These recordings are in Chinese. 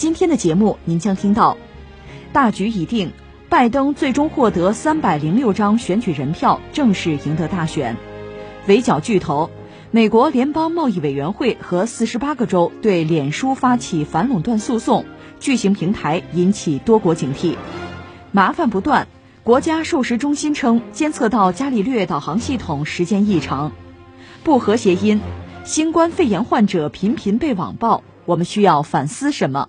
今天的节目您将听到：大局已定，拜登最终获得三百零六张选举人票，正式赢得大选。围剿巨头，美国联邦贸易委员会和四十八个州对脸书发起反垄断诉讼，巨型平台引起多国警惕。麻烦不断，国家授时中心称监测到伽利略导航系统时间异常。不和谐音。新冠肺炎患者频频被网暴，我们需要反思什么？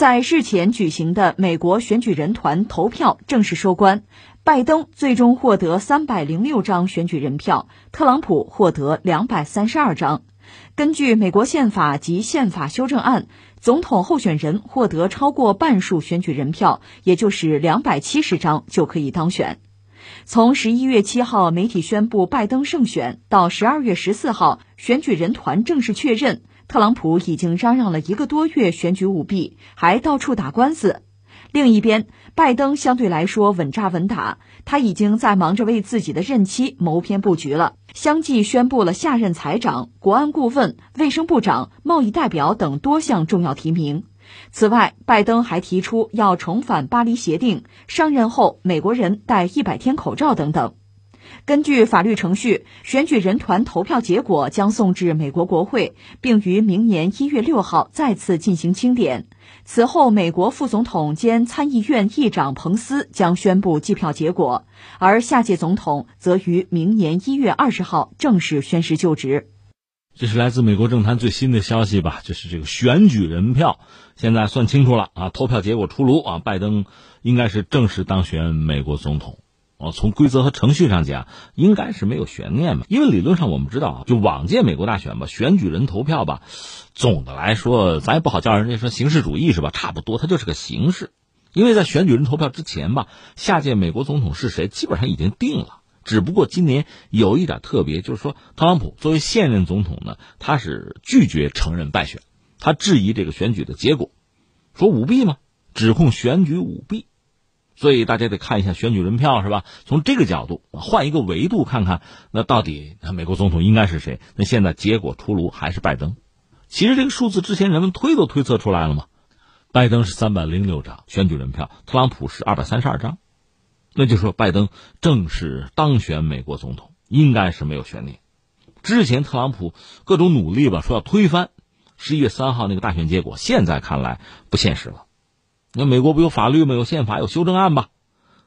在日前举行的美国选举人团投票正式收官，拜登最终获得三百零六张选举人票，特朗普获得两百三十二张。根据美国宪法及宪法修正案，总统候选人获得超过半数选举人票，也就是两百七十张就可以当选。从十一月七号媒体宣布拜登胜选到十二月十四号选举人团正式确认。特朗普已经嚷嚷了一个多月选举舞弊，还到处打官司。另一边，拜登相对来说稳扎稳打，他已经在忙着为自己的任期谋篇布局了，相继宣布了下任财长、国安顾问、卫生部长、贸易代表等多项重要提名。此外，拜登还提出要重返巴黎协定，上任后美国人戴一百天口罩等等。根据法律程序，选举人团投票结果将送至美国国会，并于明年一月六号再次进行清点。此后，美国副总统兼参议院议长彭斯将宣布计票结果，而下届总统则于明年一月二十号正式宣誓就职。这是来自美国政坛最新的消息吧？就是这个选举人票现在算清楚了啊，投票结果出炉啊，拜登应该是正式当选美国总统。哦，从规则和程序上讲，应该是没有悬念嘛。因为理论上我们知道啊，就往届美国大选吧，选举人投票吧，总的来说，咱也不好叫人家说形式主义是吧？差不多，它就是个形式。因为在选举人投票之前吧，下届美国总统是谁，基本上已经定了。只不过今年有一点特别，就是说特朗普作为现任总统呢，他是拒绝承认败选，他质疑这个选举的结果，说舞弊嘛？指控选举舞弊。所以大家得看一下选举人票是吧？从这个角度换一个维度看看，那到底美国总统应该是谁？那现在结果出炉还是拜登。其实这个数字之前人们推都推测出来了嘛。拜登是三百零六张选举人票，特朗普是二百三十二张，那就说拜登正式当选美国总统应该是没有悬念。之前特朗普各种努力吧，说要推翻十一月三号那个大选结果，现在看来不现实了。那美国不有法律吗？有宪法，有修正案吧？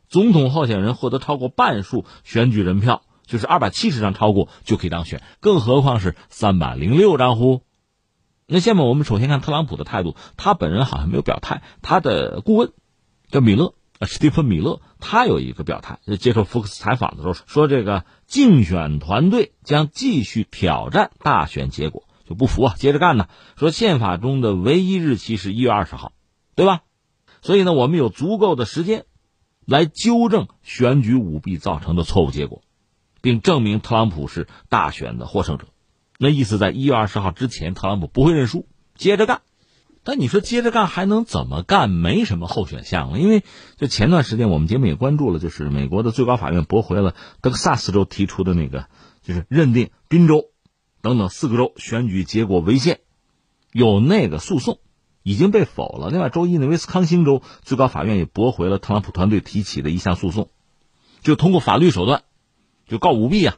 总统候选人获得超过半数选举人票，就是二百七十张超过就可以当选，更何况是三百零六张乎？那下面我们首先看特朗普的态度，他本人好像没有表态，他的顾问叫米勒，史蒂芬·米勒，他有一个表态，接受福克斯采访的时候说，这个竞选团队将继续挑战大选结果，就不服啊，接着干呢。说宪法中的唯一日期是一月二十号，对吧？所以呢，我们有足够的时间，来纠正选举舞弊造成的错误结果，并证明特朗普是大选的获胜者。那意思，在一月二十号之前，特朗普不会认输，接着干。但你说接着干还能怎么干？没什么候选项了。因为就前段时间我们节目也关注了，就是美国的最高法院驳回了德克萨斯州提出的那个，就是认定宾州等等四个州选举结果违宪。有那个诉讼已经被否了。另外，周一呢，威斯康星州最高法院也驳回了特朗普团队提起的一项诉讼，就通过法律手段就告舞弊啊。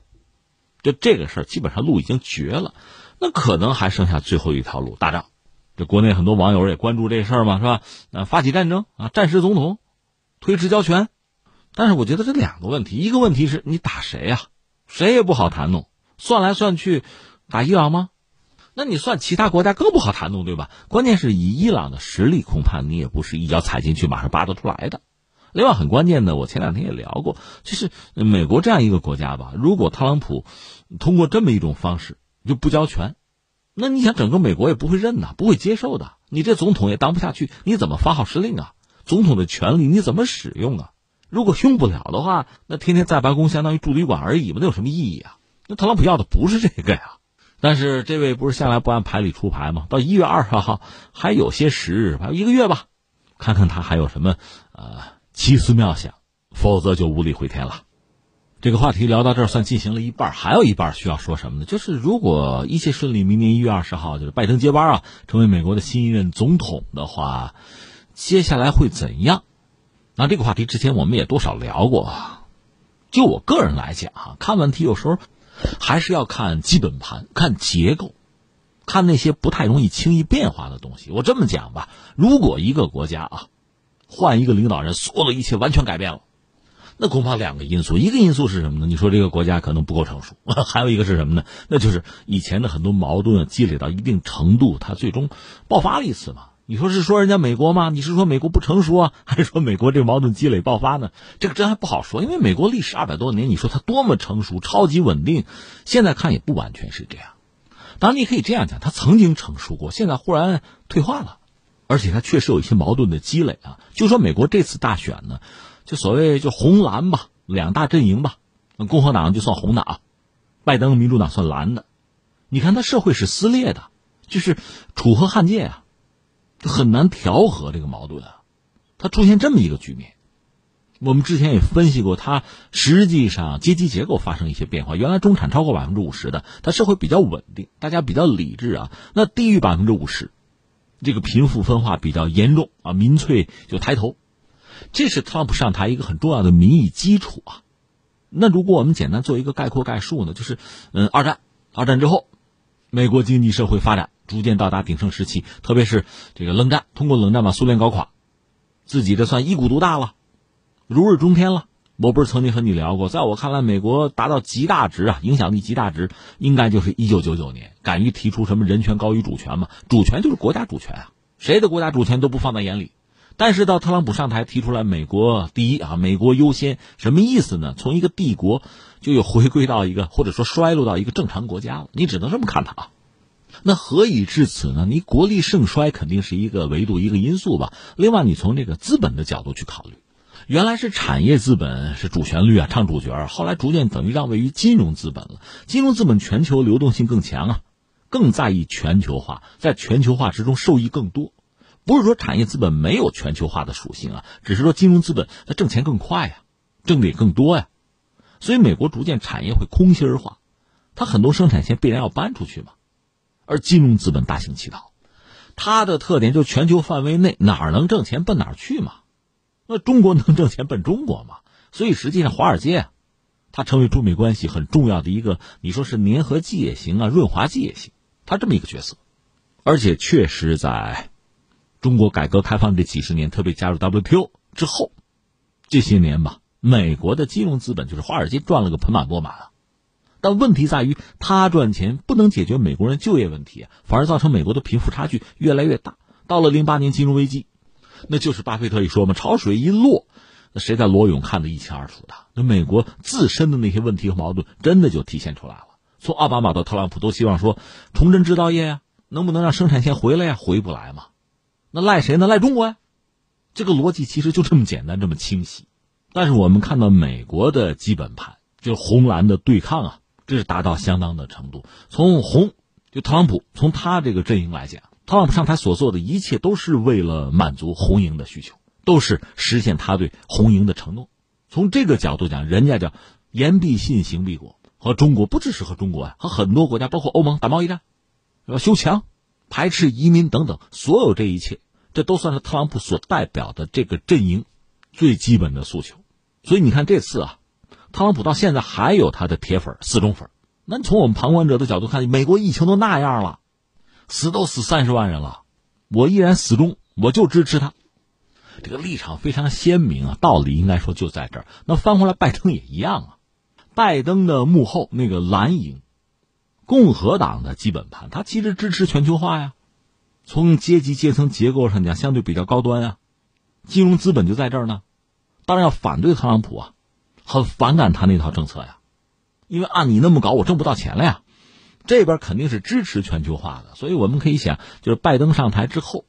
就这个事儿，基本上路已经绝了，那可能还剩下最后一条路，打仗。这国内很多网友也关注这事儿嘛，是吧？呃，发起战争啊，战时总统，推迟交权。但是我觉得这两个问题，一个问题是你打谁呀？谁也不好谈弄。算来算去，打伊朗吗？那你算其他国家更不好谈弄，对吧？关键是以伊朗的实力，恐怕你也不是一脚踩进去马上扒得出来的。另外很关键的，我前两天也聊过，就是美国这样一个国家吧，如果特朗普通过这么一种方式就不交权。那你想，整个美国也不会认呐，不会接受的。你这总统也当不下去，你怎么发号施令啊？总统的权力你怎么使用啊？如果用不了的话，那天天在白宫相当于住旅馆而已嘛，那有什么意义啊？那特朗普要的不是这个呀。但是这位不是向来不按牌理出牌吗？到一月二十号还有些时日，还有一个月吧，看看他还有什么呃奇思妙想，否则就无力回天了。这个话题聊到这儿，算进行了一半，还有一半需要说什么呢？就是如果一切顺利，明年一月二十号就是拜登接班啊，成为美国的新一任总统的话，接下来会怎样？那这个话题之前我们也多少聊过。就我个人来讲啊，看问题有时候还是要看基本盘、看结构、看那些不太容易轻易变化的东西。我这么讲吧，如果一个国家啊换一个领导人，所有的一切完全改变了。那恐怕两个因素，一个因素是什么呢？你说这个国家可能不够成熟，还有一个是什么呢？那就是以前的很多矛盾积累到一定程度，它最终爆发了一次嘛。你说是说人家美国吗？你是说美国不成熟啊，还是说美国这个矛盾积累爆发呢？这个真还不好说，因为美国历史二百多年，你说它多么成熟、超级稳定，现在看也不完全是这样。当然，你可以这样讲，它曾经成熟过，现在忽然退化了，而且它确实有一些矛盾的积累啊。就说美国这次大选呢。就所谓就红蓝吧，两大阵营吧，共和党就算红的啊，拜登民主党算蓝的。你看，他社会是撕裂的，就是楚河汉界啊，很难调和这个矛盾啊。它出现这么一个局面，我们之前也分析过，它实际上阶级结构发生一些变化。原来中产超过百分之五十的，它社会比较稳定，大家比较理智啊。那低于百分之五十，这个贫富分化比较严重啊，民粹就抬头。这是特朗普上台一个很重要的民意基础啊。那如果我们简单做一个概括概述呢，就是，嗯，二战，二战之后，美国经济社会发展逐渐到达鼎盛时期，特别是这个冷战，通过冷战把苏联搞垮，自己这算一股独大了，如日中天了。我不是曾经和你聊过，在我看来，美国达到极大值啊，影响力极大值，应该就是一九九九年，敢于提出什么人权高于主权嘛？主权就是国家主权啊，谁的国家主权都不放在眼里。但是到特朗普上台提出来“美国第一”啊，“美国优先”什么意思呢？从一个帝国，就又回归到一个或者说衰落到一个正常国家了。你只能这么看它啊。那何以至此呢？你国力盛衰肯定是一个维度、一个因素吧。另外，你从这个资本的角度去考虑，原来是产业资本是主旋律啊，唱主角后来逐渐等于让位于金融资本了。金融资本全球流动性更强啊，更在意全球化，在全球化之中受益更多。不是说产业资本没有全球化的属性啊，只是说金融资本它挣钱更快呀，挣的也更多呀，所以美国逐渐产业会空心化，它很多生产线必然要搬出去嘛，而金融资本大行其道，它的特点就是全球范围内哪儿能挣钱奔哪儿去嘛，那中国能挣钱奔中国嘛，所以实际上华尔街啊，它成为中美关系很重要的一个，你说是粘合剂也行啊，润滑剂也行，它这么一个角色，而且确实在。中国改革开放这几十年，特别加入 WTO 之后，这些年吧，美国的金融资本就是华尔街赚了个盆满钵满啊。但问题在于，他赚钱不能解决美国人就业问题，反而造成美国的贫富差距越来越大。到了零八年金融危机，那就是巴菲特一说嘛，潮水一落，那谁在裸泳看得一清二楚的。那美国自身的那些问题和矛盾，真的就体现出来了。从奥巴马到特朗普，都希望说重振制造业呀，能不能让生产线回来呀？回不来嘛。那赖谁呢？赖中国呀！这个逻辑其实就这么简单，这么清晰。但是我们看到美国的基本盘，就是红蓝的对抗啊，这是达到相当的程度。从红，就特朗普，从他这个阵营来讲，特朗普上台所做的一切都是为了满足红营的需求，都是实现他对红营的承诺。从这个角度讲，人家叫言必信，行必果。和中国不只是和中国啊，和很多国家，包括欧盟打贸易战，要？修墙。排斥移民等等，所有这一切，这都算是特朗普所代表的这个阵营最基本的诉求。所以你看这次啊，特朗普到现在还有他的铁粉、死忠粉。那从我们旁观者的角度看，美国疫情都那样了，死都死三十万人了，我依然死忠，我就支持他。这个立场非常鲜明啊，道理应该说就在这儿。那翻回来，拜登也一样啊。拜登的幕后那个蓝营，共和党的基本盘，他其实支持全球化呀。从阶级阶层结构上讲，相对比较高端啊，金融资本就在这儿呢。当然要反对特朗普啊，很反感他那套政策呀，因为按你那么搞，我挣不到钱了呀。这边肯定是支持全球化的，所以我们可以想，就是拜登上台之后。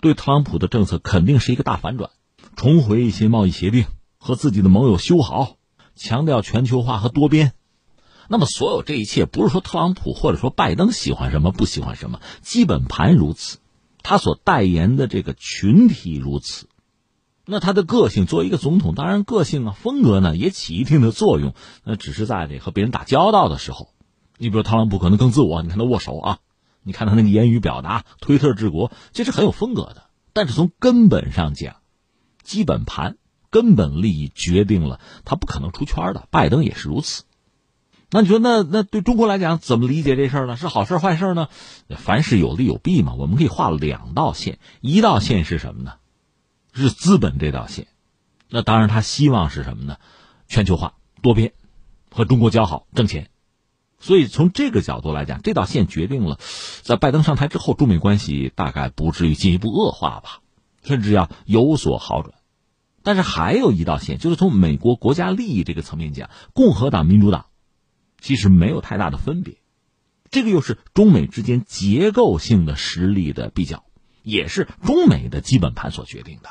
对特朗普的政策肯定是一个大反转，重回一些贸易协定，和自己的盟友修好，强调全球化和多边。那么，所有这一切不是说特朗普或者说拜登喜欢什么不喜欢什么，基本盘如此，他所代言的这个群体如此。那他的个性作为一个总统，当然个性啊风格呢也起一定的作用。那只是在这和别人打交道的时候，你比如特朗普可能更自我，你看他握手啊。你看他那个言语表达，推特治国，这是很有风格的。但是从根本上讲，基本盘、根本利益决定了他不可能出圈的。拜登也是如此。那你说，那那对中国来讲，怎么理解这事儿呢？是好事坏事呢？凡事有利有弊嘛。我们可以画两道线，一道线是什么呢？是资本这道线。那当然，他希望是什么呢？全球化、多边，和中国交好，挣钱。所以从这个角度来讲，这道线决定了，在拜登上台之后，中美关系大概不至于进一步恶化吧，甚至要有所好转。但是还有一道线，就是从美国国家利益这个层面讲，共和党、民主党其实没有太大的分别。这个又是中美之间结构性的实力的比较，也是中美的基本盘所决定的。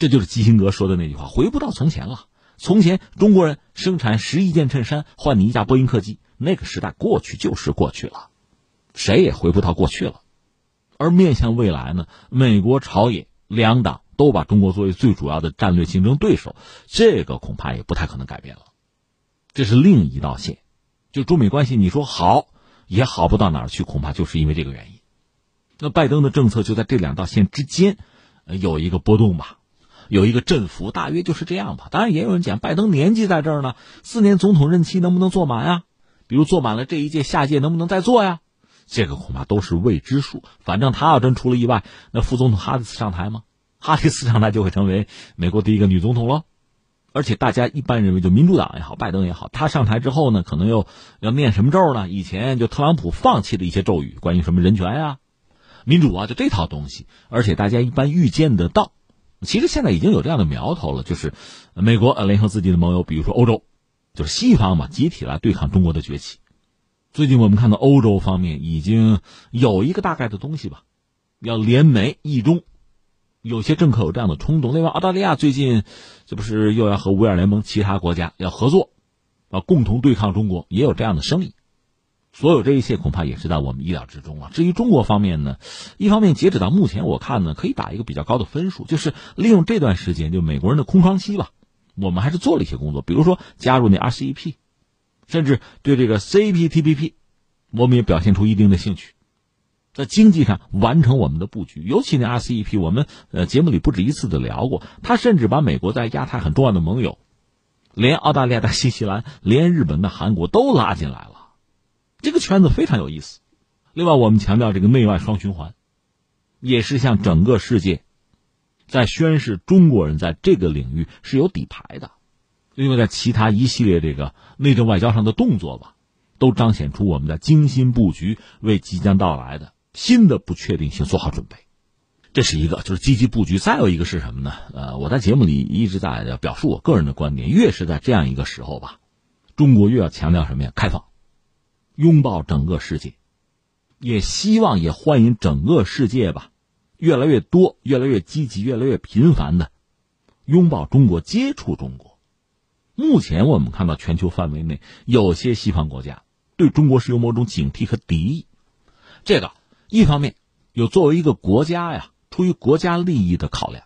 这就是基辛格说的那句话：“回不到从前了。从前中国人生产十一件衬衫换你一架波音客机。”那个时代过去就是过去了，谁也回不到过去了。而面向未来呢，美国朝野两党都把中国作为最主要的战略竞争对手，这个恐怕也不太可能改变了。这是另一道线，就中美关系，你说好也好不到哪儿去，恐怕就是因为这个原因。那拜登的政策就在这两道线之间，有一个波动吧，有一个振幅，大约就是这样吧。当然也有人讲，拜登年纪在这儿呢，四年总统任期能不能做满呀？比如做满了这一届，下届能不能再做呀？这个恐怕都是未知数。反正他要真出了意外，那副总统哈里斯上台吗？哈里斯上台就会成为美国第一个女总统了。而且大家一般认为，就民主党也好，拜登也好，他上台之后呢，可能又要念什么咒呢？以前就特朗普放弃的一些咒语，关于什么人权呀、民主啊，就这套东西。而且大家一般预见得到，其实现在已经有这样的苗头了，就是美国联合自己的盟友，比如说欧洲。就是西方嘛，集体来对抗中国的崛起。最近我们看到欧洲方面已经有一个大概的东西吧，要联美意中，有些政客有这样的冲动。另外，澳大利亚最近这不是又要和五眼联盟其他国家要合作，啊，共同对抗中国，也有这样的声音。所有这一切恐怕也是在我们意料之中啊。至于中国方面呢，一方面截止到目前，我看呢可以打一个比较高的分数，就是利用这段时间，就美国人的空窗期吧。我们还是做了一些工作，比如说加入那 RCEP，甚至对这个 CPTPP，我们也表现出一定的兴趣，在经济上完成我们的布局。尤其那 RCEP，我们呃节目里不止一次的聊过，他甚至把美国在亚太很重要的盟友，连澳大利亚的 新西兰，连日本的韩国都拉进来了，这个圈子非常有意思。另外，我们强调这个内外双循环，也是向整个世界。在宣示中国人在这个领域是有底牌的，因为在其他一系列这个内政外交上的动作吧，都彰显出我们在精心布局，为即将到来的新的不确定性做好准备。这是一个，就是积极布局。再有一个是什么呢？呃，我在节目里一直在表述我个人的观点，越是在这样一个时候吧，中国越要强调什么呀？开放，拥抱整个世界，也希望也欢迎整个世界吧。越来越多、越来越积极、越来越频繁的拥抱中国、接触中国。目前我们看到全球范围内有些西方国家对中国是有某种警惕和敌意。这个一方面有作为一个国家呀，出于国家利益的考量，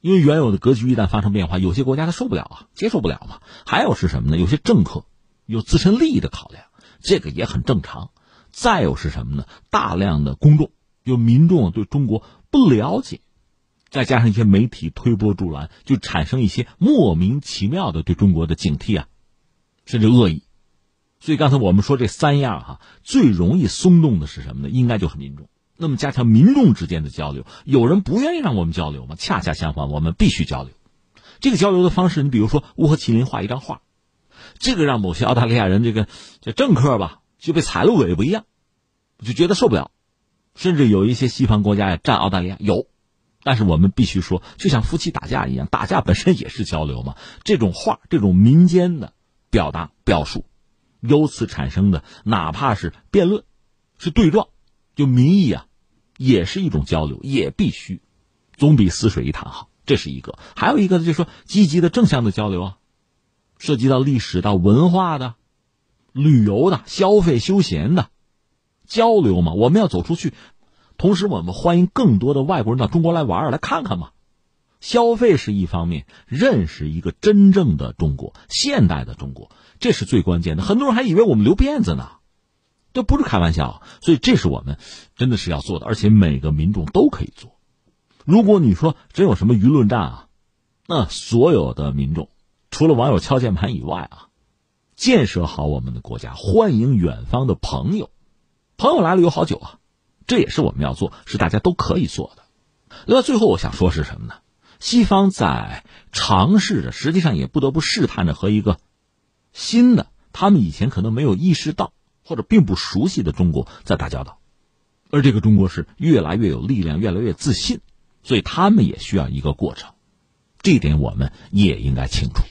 因为原有的格局一旦发生变化，有些国家他受不了啊，接受不了嘛。还有是什么呢？有些政客有自身利益的考量，这个也很正常。再有是什么呢？大量的公众，就民众对中国不了解，再加上一些媒体推波助澜，就产生一些莫名其妙的对中国的警惕啊，甚至恶意。所以刚才我们说这三样哈，最容易松动的是什么呢？应该就是民众。那么加强民众之间的交流，有人不愿意让我们交流吗？恰恰相反，我们必须交流。这个交流的方式，你比如说乌合麒麟画一张画，这个让某些澳大利亚人这个这政客吧就被踩了尾巴一样，就觉得受不了。甚至有一些西方国家也占澳大利亚有，但是我们必须说，就像夫妻打架一样，打架本身也是交流嘛。这种画，这种民间的表达表述。由此产生的，哪怕是辩论，是对撞，就民意啊，也是一种交流，也必须，总比死水一潭好。这是一个，还有一个就是说积极的正向的交流啊，涉及到历史到文化的、旅游的、消费休闲的交流嘛。我们要走出去，同时我们欢迎更多的外国人到中国来玩来看看嘛。消费是一方面，认识一个真正的中国，现代的中国。这是最关键的，很多人还以为我们留辫子呢，这不是开玩笑，所以这是我们真的是要做的，而且每个民众都可以做。如果你说真有什么舆论战啊，那所有的民众除了网友敲键盘以外啊，建设好我们的国家，欢迎远方的朋友，朋友来了有好酒啊，这也是我们要做，是大家都可以做的。那最后我想说是什么呢？西方在尝试着，实际上也不得不试探着和一个。新的，他们以前可能没有意识到或者并不熟悉的中国在打交道，而这个中国是越来越有力量，越来越自信，所以他们也需要一个过程，这点我们也应该清楚。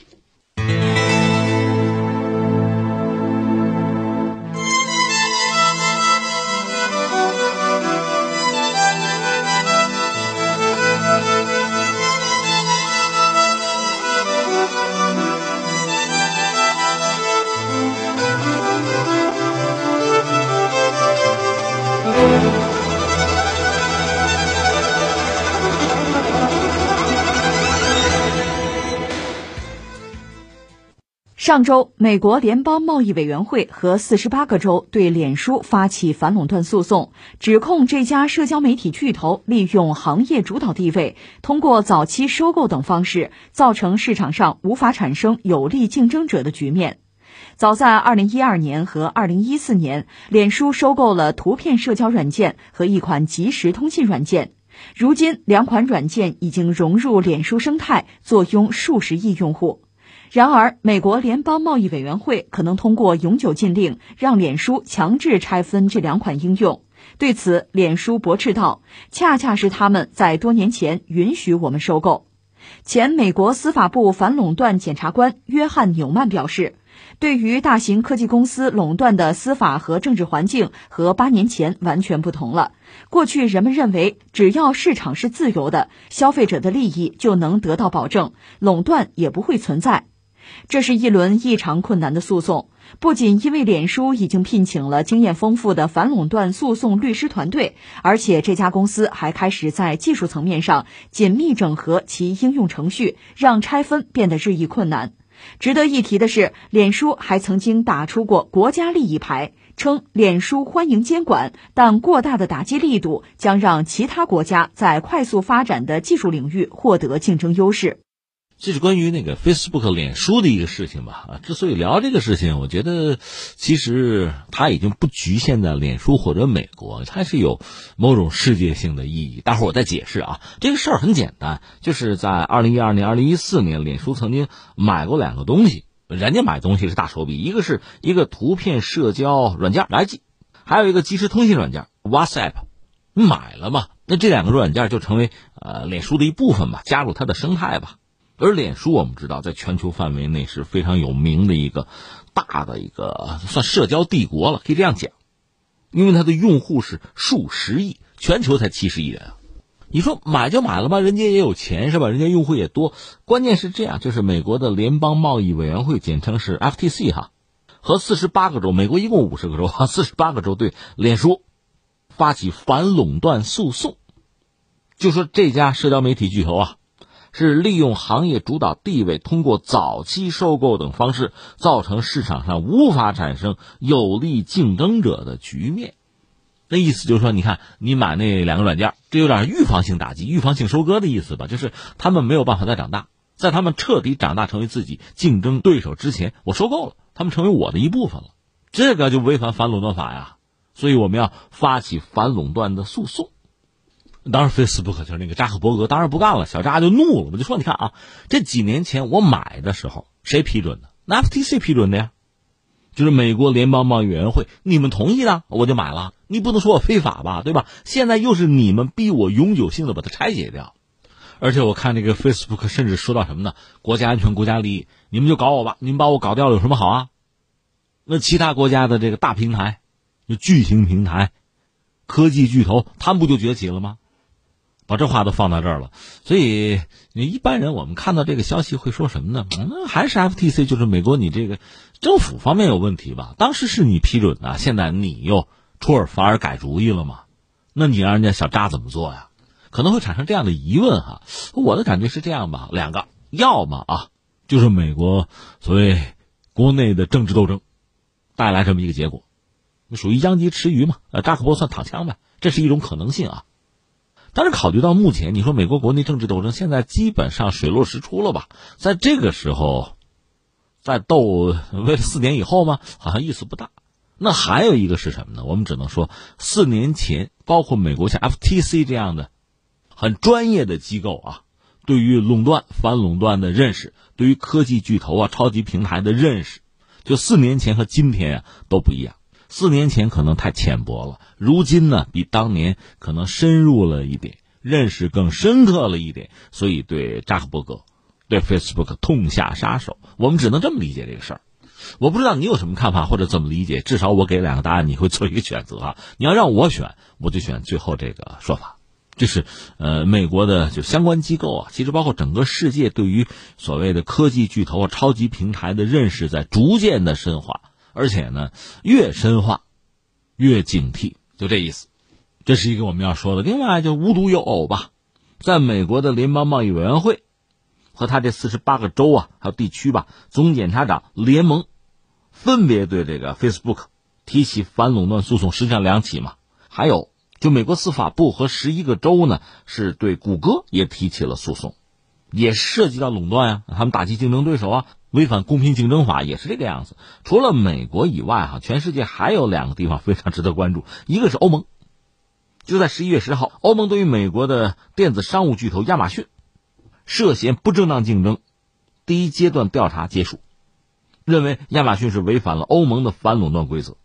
上周，美国联邦贸易委员会和四十八个州对脸书发起反垄断诉讼，指控这家社交媒体巨头利用行业主导地位，通过早期收购等方式，造成市场上无法产生有力竞争者的局面。早在二零一二年和二零一四年，脸书收购了图片社交软件和一款即时通信软件，如今两款软件已经融入脸书生态，坐拥数十亿用户。然而，美国联邦贸易委员会可能通过永久禁令，让脸书强制拆分这两款应用。对此，脸书驳斥道：“恰恰是他们在多年前允许我们收购。”前美国司法部反垄断检察官约翰纽曼表示：“对于大型科技公司垄断的司法和政治环境和八年前完全不同了。过去人们认为，只要市场是自由的，消费者的利益就能得到保证，垄断也不会存在。”这是一轮异常困难的诉讼，不仅因为脸书已经聘请了经验丰富的反垄断诉讼律师团队，而且这家公司还开始在技术层面上紧密整合其应用程序，让拆分变得日益困难。值得一提的是，脸书还曾经打出过国家利益牌，称脸书欢迎监管，但过大的打击力度将让其他国家在快速发展的技术领域获得竞争优势。这是关于那个 Facebook 脸书的一个事情吧？啊，之所以聊这个事情，我觉得其实它已经不局限在脸书或者美国，它是有某种世界性的意义。待会儿我再解释啊。这个事儿很简单，就是在二零一二年、二零一四年，脸书曾经买过两个东西，人家买东西是大手笔，一个是一个图片社交软件来记，还有一个即时通信软件 WhatsApp，买了嘛？那这两个软件就成为呃脸书的一部分吧，加入它的生态吧。而脸书我们知道，在全球范围内是非常有名的一个大的一个算社交帝国了，可以这样讲，因为它的用户是数十亿，全球才七十亿人。你说买就买了吧，人家也有钱是吧？人家用户也多，关键是这样，就是美国的联邦贸易委员会，简称是 FTC 哈，和四十八个州，美国一共五十个州，四十八个州对脸书发起反垄断诉讼，就说这家社交媒体巨头啊。是利用行业主导地位，通过早期收购等方式，造成市场上无法产生有力竞争者的局面。那意思就是说，你看，你买那两个软件，这有点预防性打击、预防性收割的意思吧？就是他们没有办法再长大，在他们彻底长大成为自己竞争对手之前，我收购了他们，成为我的一部分了，这个就违反反垄断法呀。所以我们要发起反垄断的诉讼。当然，Facebook 就是那个扎克伯格，当然不干了，小扎就怒了，我就说，你看啊，这几年前我买的时候，谁批准的？FTC 批准的呀。就是美国联邦贸易委员会，你们同意的，我就买了。你不能说我非法吧，对吧？现在又是你们逼我永久性的把它拆解掉，而且我看这个 Facebook 甚至说到什么呢？国家安全、国家利益，你们就搞我吧，你们把我搞掉了有什么好啊？那其他国家的这个大平台，就巨型平台、科技巨头，他们不就崛起了吗？把这话都放到这儿了，所以你一般人我们看到这个消息会说什么呢？那还是 FTC，就是美国你这个政府方面有问题吧？当时是你批准的，现在你又出尔反尔改主意了嘛？那你让人家小扎怎么做呀？可能会产生这样的疑问哈。我的感觉是这样吧，两个，要么啊，就是美国所谓国内的政治斗争带来这么一个结果，属于殃及池鱼嘛？呃，扎克伯算躺枪呗，这是一种可能性啊。但是考虑到目前，你说美国国内政治斗争现在基本上水落石出了吧？在这个时候，再斗为了四年以后吗？好像意思不大。那还有一个是什么呢？我们只能说，四年前，包括美国像 FTC 这样的很专业的机构啊，对于垄断、反垄断的认识，对于科技巨头啊、超级平台的认识，就四年前和今天啊都不一样。四年前可能太浅薄了，如今呢，比当年可能深入了一点，认识更深刻了一点，所以对扎克伯格，对 Facebook 痛下杀手。我们只能这么理解这个事儿。我不知道你有什么看法或者怎么理解，至少我给两个答案，你会做一个选择啊。你要让我选，我就选最后这个说法，就是呃，美国的就相关机构啊，其实包括整个世界对于所谓的科技巨头啊、超级平台的认识在逐渐的深化。而且呢，越深化，越警惕，就这意思。这是一个我们要说的。另外，就无独有偶吧，在美国的联邦贸易委员会和他这四十八个州啊，还有地区吧，总检察长联盟分别对这个 Facebook 提起反垄断诉讼，实际上两起嘛。还有，就美国司法部和十一个州呢，是对谷歌也提起了诉讼，也涉及到垄断啊，他们打击竞争对手啊。违反公平竞争法也是这个样子。除了美国以外，哈，全世界还有两个地方非常值得关注。一个是欧盟，就在十一月十号，欧盟对于美国的电子商务巨头亚马逊涉嫌不正当竞争第一阶段调查结束，认为亚马逊是违反了欧盟的反垄断规则，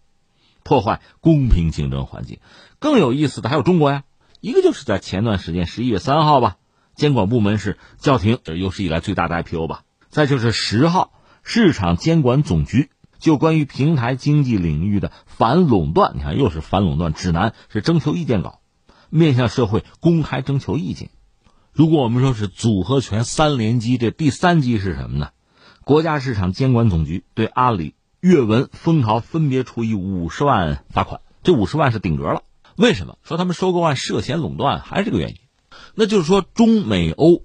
破坏公平竞争环境。更有意思的还有中国呀，一个就是在前段时间十一月三号吧，监管部门是叫停，这有史以来最大的 IPO 吧。再就是十号，市场监管总局就关于平台经济领域的反垄断，你看又是反垄断指南，是征求意见稿，面向社会公开征求意见。如果我们说是组合拳三连击，这第三击是什么呢？国家市场监管总局对阿里、阅文、蜂巢分别处以五十万罚款，这五十万是顶格了。为什么说他们收购案涉嫌垄断？还是这个原因？那就是说中美欧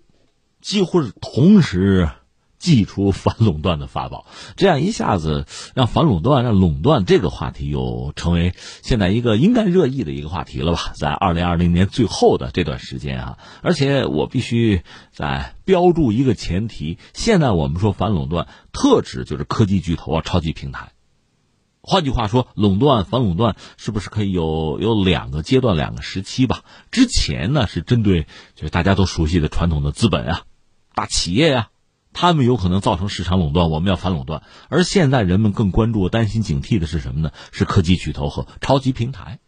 几乎是同时。祭出反垄断的法宝，这样一下子让反垄断、让垄断这个话题又成为现在一个应该热议的一个话题了吧？在二零二零年最后的这段时间啊，而且我必须在标注一个前提：现在我们说反垄断，特指就是科技巨头啊、超级平台。换句话说，垄断、反垄断是不是可以有有两个阶段、两个时期吧？之前呢是针对就是大家都熟悉的传统的资本啊、大企业呀。他们有可能造成市场垄断，我们要反垄断。而现在人们更关注、担心、警惕的是什么呢？是科技巨头和超级平台，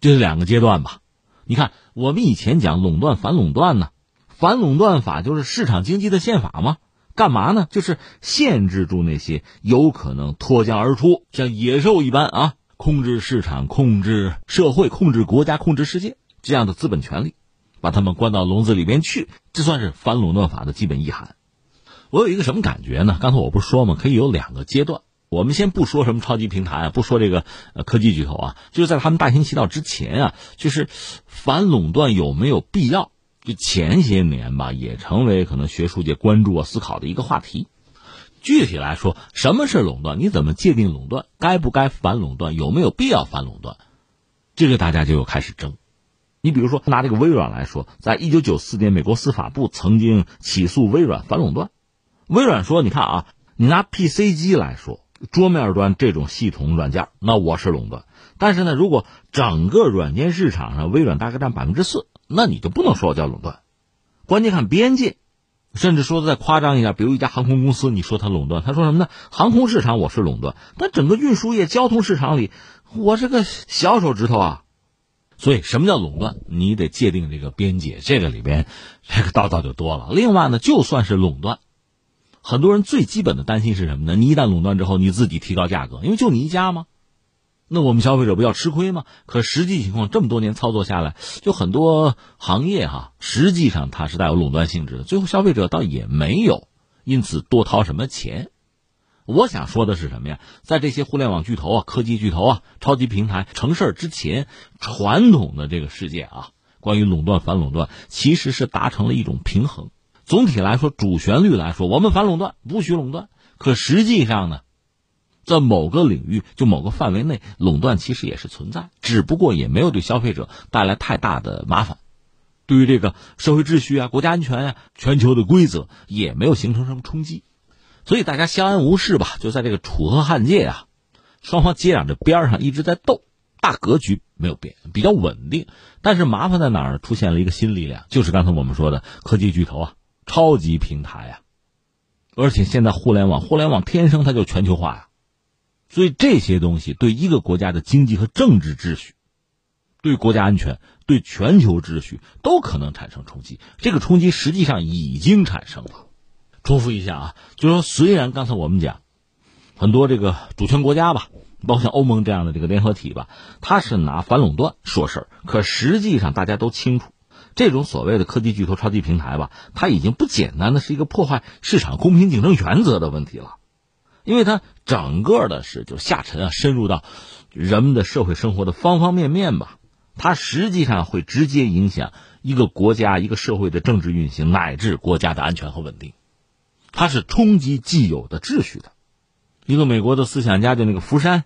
这是两个阶段吧？你看，我们以前讲垄断、反垄断呢，反垄断法就是市场经济的宪法吗？干嘛呢？就是限制住那些有可能脱缰而出、像野兽一般啊，控制市场、控制社会、控制国家、控制世界这样的资本权利，把他们关到笼子里边去。这算是反垄断法的基本意涵。我有一个什么感觉呢？刚才我不是说吗？可以有两个阶段。我们先不说什么超级平台啊，不说这个呃科技巨头啊，就是在他们大行其道之前啊，就是反垄断有没有必要？就前些年吧，也成为可能学术界关注啊、思考的一个话题。具体来说，什么是垄断？你怎么界定垄断？该不该反垄断？有没有必要反垄断？这个大家就又开始争。你比如说，拿这个微软来说，在一九九四年，美国司法部曾经起诉微软反垄断。微软说：“你看啊，你拿 PC 机来说，桌面端这种系统软件，那我是垄断。但是呢，如果整个软件市场上微软大概占百分之四，那你就不能说我叫垄断。关键看边界。”甚至说的再夸张一点，比如一家航空公司，你说它垄断，他说什么呢？航空市场我是垄断，但整个运输业、交通市场里，我是个小手指头啊。所以，什么叫垄断？你得界定这个边界，这个里边这个道道就多了。另外呢，就算是垄断，很多人最基本的担心是什么呢？你一旦垄断之后，你自己提高价格，因为就你一家吗？那我们消费者不要吃亏吗？可实际情况这么多年操作下来，就很多行业哈，实际上它是带有垄断性质的。最后消费者倒也没有因此多掏什么钱。我想说的是什么呀？在这些互联网巨头啊、科技巨头啊、超级平台成事儿之前，传统的这个世界啊，关于垄断反垄断其实是达成了一种平衡。总体来说，主旋律来说，我们反垄断，不许垄断。可实际上呢？在某个领域，就某个范围内，垄断其实也是存在，只不过也没有对消费者带来太大的麻烦，对于这个社会秩序啊、国家安全啊、全球的规则也没有形成什么冲击，所以大家相安无事吧。就在这个楚河汉界啊，双方接壤着边上一直在斗，大格局没有变，比较稳定。但是麻烦在哪儿？出现了一个新力量，就是刚才我们说的科技巨头啊、超级平台啊，而且现在互联网，互联网天生它就全球化呀。所以这些东西对一个国家的经济和政治秩序、对国家安全、对全球秩序都可能产生冲击。这个冲击实际上已经产生了。重复一下啊，就说，虽然刚才我们讲很多这个主权国家吧，包括像欧盟这样的这个联合体吧，它是拿反垄断说事儿，可实际上大家都清楚，这种所谓的科技巨头、超级平台吧，它已经不简单的是一个破坏市场公平竞争原则的问题了。因为它整个的是就下沉啊，深入到人们的社会生活的方方面面吧，它实际上会直接影响一个国家、一个社会的政治运行，乃至国家的安全和稳定。它是冲击既有的秩序的。一个美国的思想家就那个福山，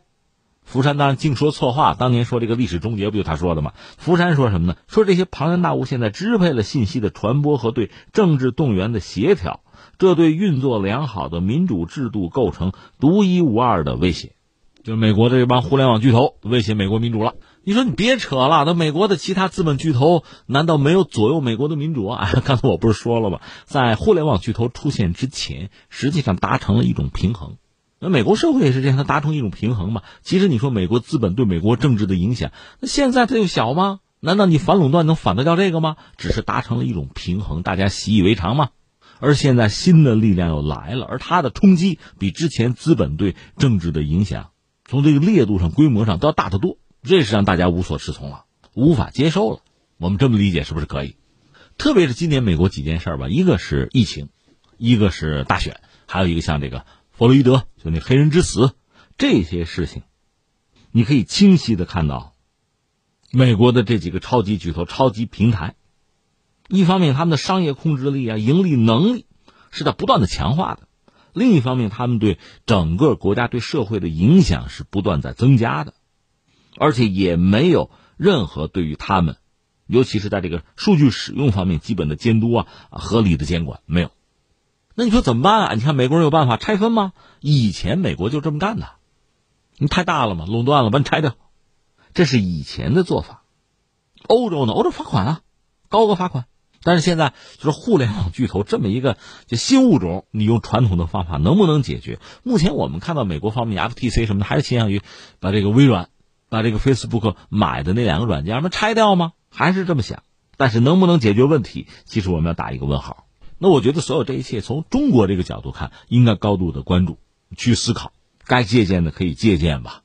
福山当然净说错话，当年说这个历史终结不就他说的吗？福山说什么呢？说这些庞然大物现在支配了信息的传播和对政治动员的协调。这对运作良好的民主制度构成独一无二的威胁，就是美国这帮互联网巨头威胁美国民主了。你说你别扯了，那美国的其他资本巨头难道没有左右美国的民主啊？刚才我不是说了吗？在互联网巨头出现之前，实际上达成了一种平衡。那美国社会也是这样，它达成一种平衡嘛。其实你说美国资本对美国政治的影响，那现在它又小吗？难道你反垄断能反得掉这个吗？只是达成了一种平衡，大家习以为常吗？而现在新的力量又来了，而它的冲击比之前资本对政治的影响，从这个烈度上、规模上都要大得多，这是让大家无所适从了，无法接受了。我们这么理解是不是可以？特别是今年美国几件事儿吧，一个是疫情，一个是大选，还有一个像这个弗洛伊德就那黑人之死这些事情，你可以清晰的看到，美国的这几个超级巨头、超级平台。一方面，他们的商业控制力啊、盈利能力是在不断的强化的；另一方面，他们对整个国家、对社会的影响是不断在增加的，而且也没有任何对于他们，尤其是在这个数据使用方面基本的监督啊、合理的监管没有。那你说怎么办啊？你看美国人有办法拆分吗？以前美国就这么干的，你太大了嘛，垄断了，把你拆掉，这是以前的做法。欧洲呢？欧洲罚款啊，高额罚款。但是现在就是互联网巨头这么一个就新物种，你用传统的方法能不能解决？目前我们看到美国方面 FTC 什么的还是倾向于把这个微软、把这个 Facebook 买的那两个软件们拆掉吗？还是这么想？但是能不能解决问题？其实我们要打一个问号。那我觉得所有这一切从中国这个角度看，应该高度的关注，去思考，该借鉴的可以借鉴吧。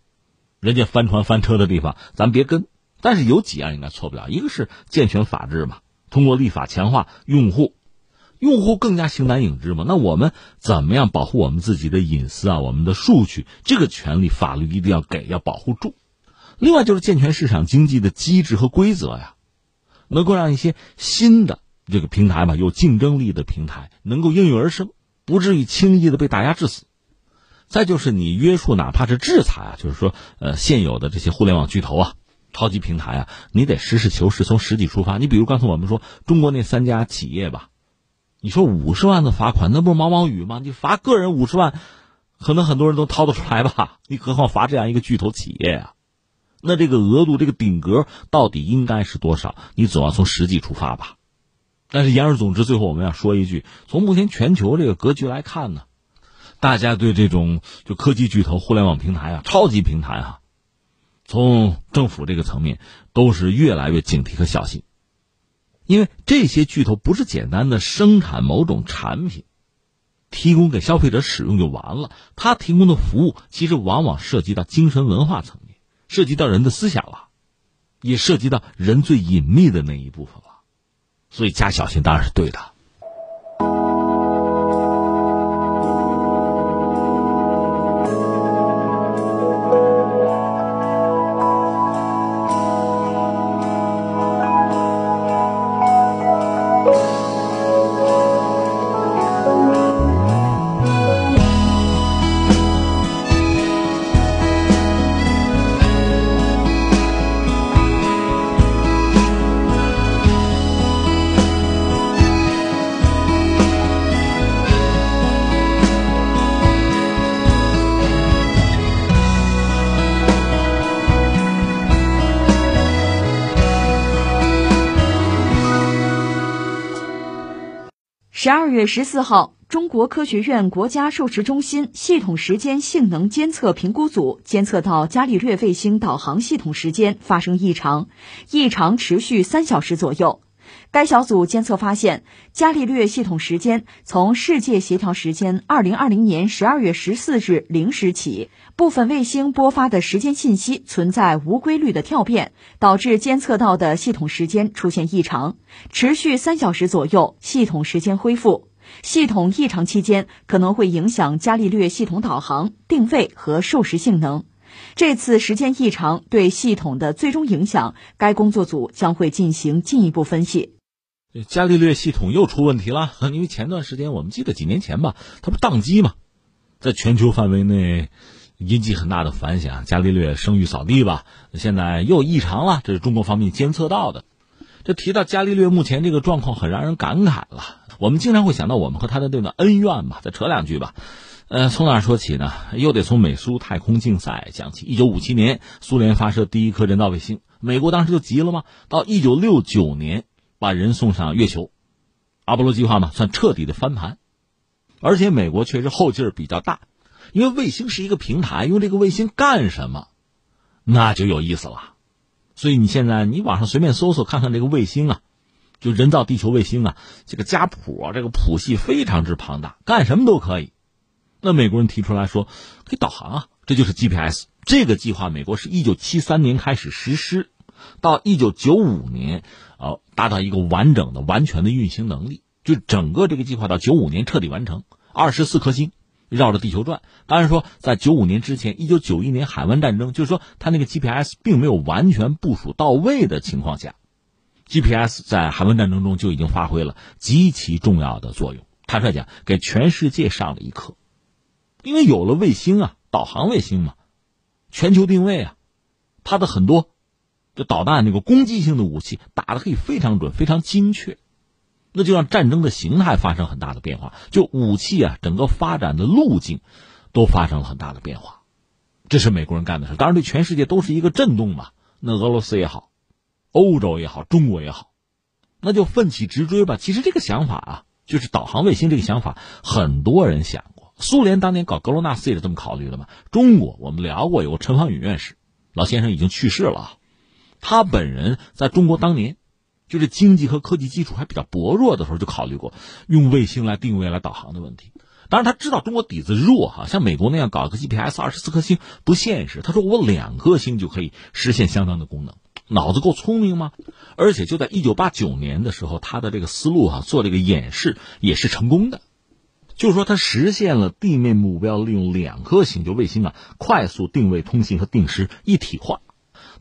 人家翻船翻车的地方，咱别跟。但是有几样应该错不了，一个是健全法治嘛。通过立法强化用户，用户更加形单影只嘛？那我们怎么样保护我们自己的隐私啊？我们的数据这个权利，法律一定要给，要保护住。另外就是健全市场经济的机制和规则呀，能够让一些新的这个平台嘛，有竞争力的平台能够应运而生，不至于轻易的被打压致死。再就是你约束，哪怕是制裁啊，就是说，呃，现有的这些互联网巨头啊、超级平台啊，你得实事求是，从实际出发。你比如刚才我们说中国那三家企业吧，你说五十万的罚款，那不是毛毛雨吗？你罚个人五十万，可能很多人都掏得出来吧？你何况罚这样一个巨头企业啊？那这个额度，这个顶格到底应该是多少？你总要从实际出发吧。但是言而总之，最后我们要说一句：从目前全球这个格局来看呢，大家对这种就科技巨头、互联网平台啊、超级平台啊，从政府这个层面都是越来越警惕和小心，因为这些巨头不是简单的生产某种产品，提供给消费者使用就完了。他提供的服务其实往往涉及到精神文化层面。涉及到人的思想了，也涉及到人最隐秘的那一部分了，所以加小心当然是对的。月十四号，中国科学院国家授时中心系统时间性能监测评估组监测到伽利略卫星导航系统时间发生异常，异常持续三小时左右。该小组监测发现，伽利略系统时间从世界协调时间二零二零年十二月十四日零时起，部分卫星播发的时间信息存在无规律的跳变，导致监测到的系统时间出现异常，持续三小时左右，系统时间恢复。系统异常期间可能会影响伽利略系统导航、定位和授时性能。这次时间异常对系统的最终影响，该工作组将会进行进一步分析。伽利略系统又出问题了，因为前段时间我们记得几年前吧，它不宕机嘛，在全球范围内引起很大的反响，伽利略声誉扫地吧。现在又异常了，这是中国方面监测到的。这提到伽利略目前这个状况，很让人感慨了。我们经常会想到我们和他的那个恩怨吧，再扯两句吧。呃，从哪说起呢？又得从美苏太空竞赛讲起。一九五七年，苏联发射第一颗人造卫星，美国当时就急了吗？到一九六九年。把人送上月球，阿波罗计划嘛，算彻底的翻盘。而且美国确实后劲儿比较大，因为卫星是一个平台，用这个卫星干什么，那就有意思了。所以你现在你网上随便搜搜看看这个卫星啊，就人造地球卫星啊，这个家谱啊，这个谱系非常之庞大，干什么都可以。那美国人提出来说可以导航啊，这就是 GPS。这个计划美国是一九七三年开始实施，到一九九五年。哦，达到一个完整的、完全的运行能力，就整个这个计划到九五年彻底完成，二十四颗星绕着地球转。当然说，在九五年之前，一九九一年海湾战争，就是说它那个 GPS 并没有完全部署到位的情况下，GPS 在海湾战争中就已经发挥了极其重要的作用。坦率讲，给全世界上了一课，因为有了卫星啊，导航卫星嘛，全球定位啊，它的很多。这导弹那个攻击性的武器打的可以非常准、非常精确，那就让战争的形态发生很大的变化。就武器啊，整个发展的路径都发生了很大的变化。这是美国人干的事，当然对全世界都是一个震动嘛。那俄罗斯也好，欧洲也好，中国也好，那就奋起直追吧。其实这个想法啊，就是导航卫星这个想法，很多人想过。苏联当年搞格罗纳斯也是这么考虑的嘛。中国我们聊过，有个陈方允院士，老先生已经去世了。他本人在中国当年，就是经济和科技基础还比较薄弱的时候，就考虑过用卫星来定位、来导航的问题。当然，他知道中国底子弱哈，像美国那样搞个 GPS 二十四颗星不现实。他说我两颗星就可以实现相当的功能，脑子够聪明吗？而且就在一九八九年的时候，他的这个思路啊，做这个演示也是成功的，就是说他实现了地面目标利用两颗星就卫星啊，快速定位、通信和定时一体化。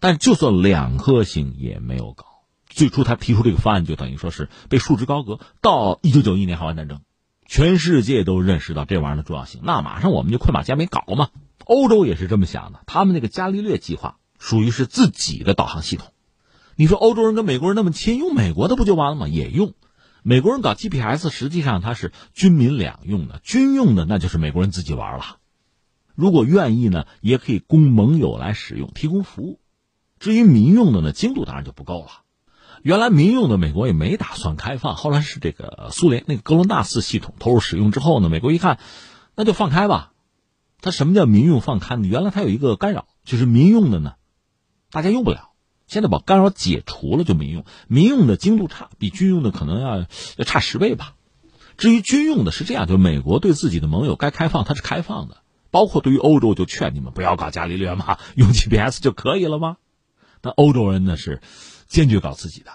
但就算两颗星也没有搞，最初他提出这个方案，就等于说是被束之高阁。到一九九一年海湾战争，全世界都认识到这玩意儿的重要性，那马上我们就快马加鞭搞嘛。欧洲也是这么想的，他们那个伽利略计划属于是自己的导航系统。你说欧洲人跟美国人那么亲，用美国的不就完了吗？也用。美国人搞 GPS，实际上它是军民两用的，军用的那就是美国人自己玩了。如果愿意呢，也可以供盟友来使用，提供服务。至于民用的呢，精度当然就不够了。原来民用的美国也没打算开放，后来是这个苏联那个格罗纳斯系统投入使用之后呢，美国一看，那就放开吧。它什么叫民用放开呢？原来它有一个干扰，就是民用的呢，大家用不了。现在把干扰解除了，就民用。民用的精度差，比军用的可能要要差十倍吧。至于军用的，是这样，就美国对自己的盟友该开放，它是开放的。包括对于欧洲，就劝你们不要搞伽利略嘛，用 GPS 就可以了吗？那欧洲人呢是坚决搞自己的，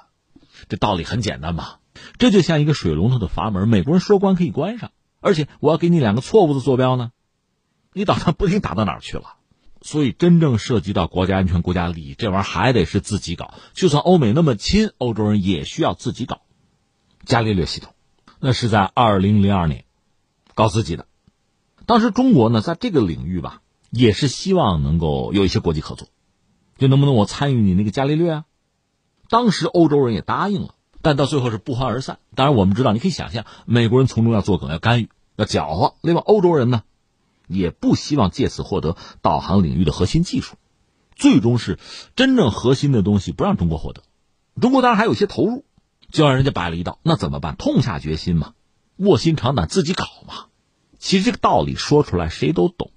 这道理很简单嘛。这就像一个水龙头的阀门，美国人说关可以关上，而且我要给你两个错误的坐标呢，你导弹不一定打到哪儿去了。所以，真正涉及到国家安全、国家利益，这玩意儿还得是自己搞。就算欧美那么亲，欧洲人也需要自己搞。伽利略系统，那是在二零零二年搞自己的。当时中国呢，在这个领域吧，也是希望能够有一些国际合作，就能不能我参与你那个伽利略啊？当时欧洲人也答应了，但到最后是不欢而散。当然，我们知道，你可以想象，美国人从中要做梗、要干预、要搅和。另外，欧洲人呢？也不希望借此获得导航领域的核心技术，最终是真正核心的东西不让中国获得。中国当然还有些投入，就让人家摆了一道，那怎么办？痛下决心嘛，卧薪尝胆，自己搞嘛。其实这个道理说出来谁都懂，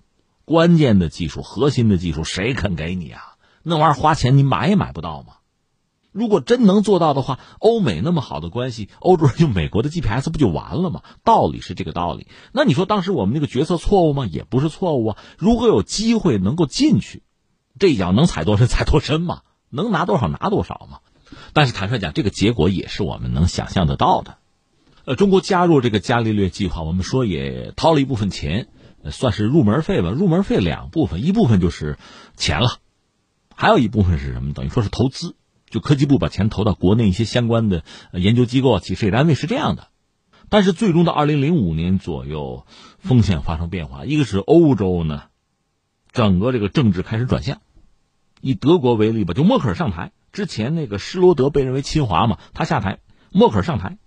关键的技术、核心的技术谁肯给你啊？那玩意儿花钱你买也买不到嘛。如果真能做到的话，欧美那么好的关系，欧洲人用美国的 GPS 不就完了吗？道理是这个道理。那你说当时我们那个决策错误吗？也不是错误啊。如果有机会能够进去，这一脚能踩多深踩多深嘛，能拿多少拿多少嘛。但是坦率讲，这个结果也是我们能想象得到的。呃，中国加入这个伽利略计划，我们说也掏了一部分钱，算是入门费吧。入门费两部分，一部分就是钱了，还有一部分是什么？等于说是投资。就科技部把钱投到国内一些相关的研究机构啊、企事业单位是这样的，但是最终到二零零五年左右，风险发生变化。一个是欧洲呢，整个这个政治开始转向。以德国为例吧，就默克尔上台之前，那个施罗德被认为亲华嘛，他下台，默克尔上台。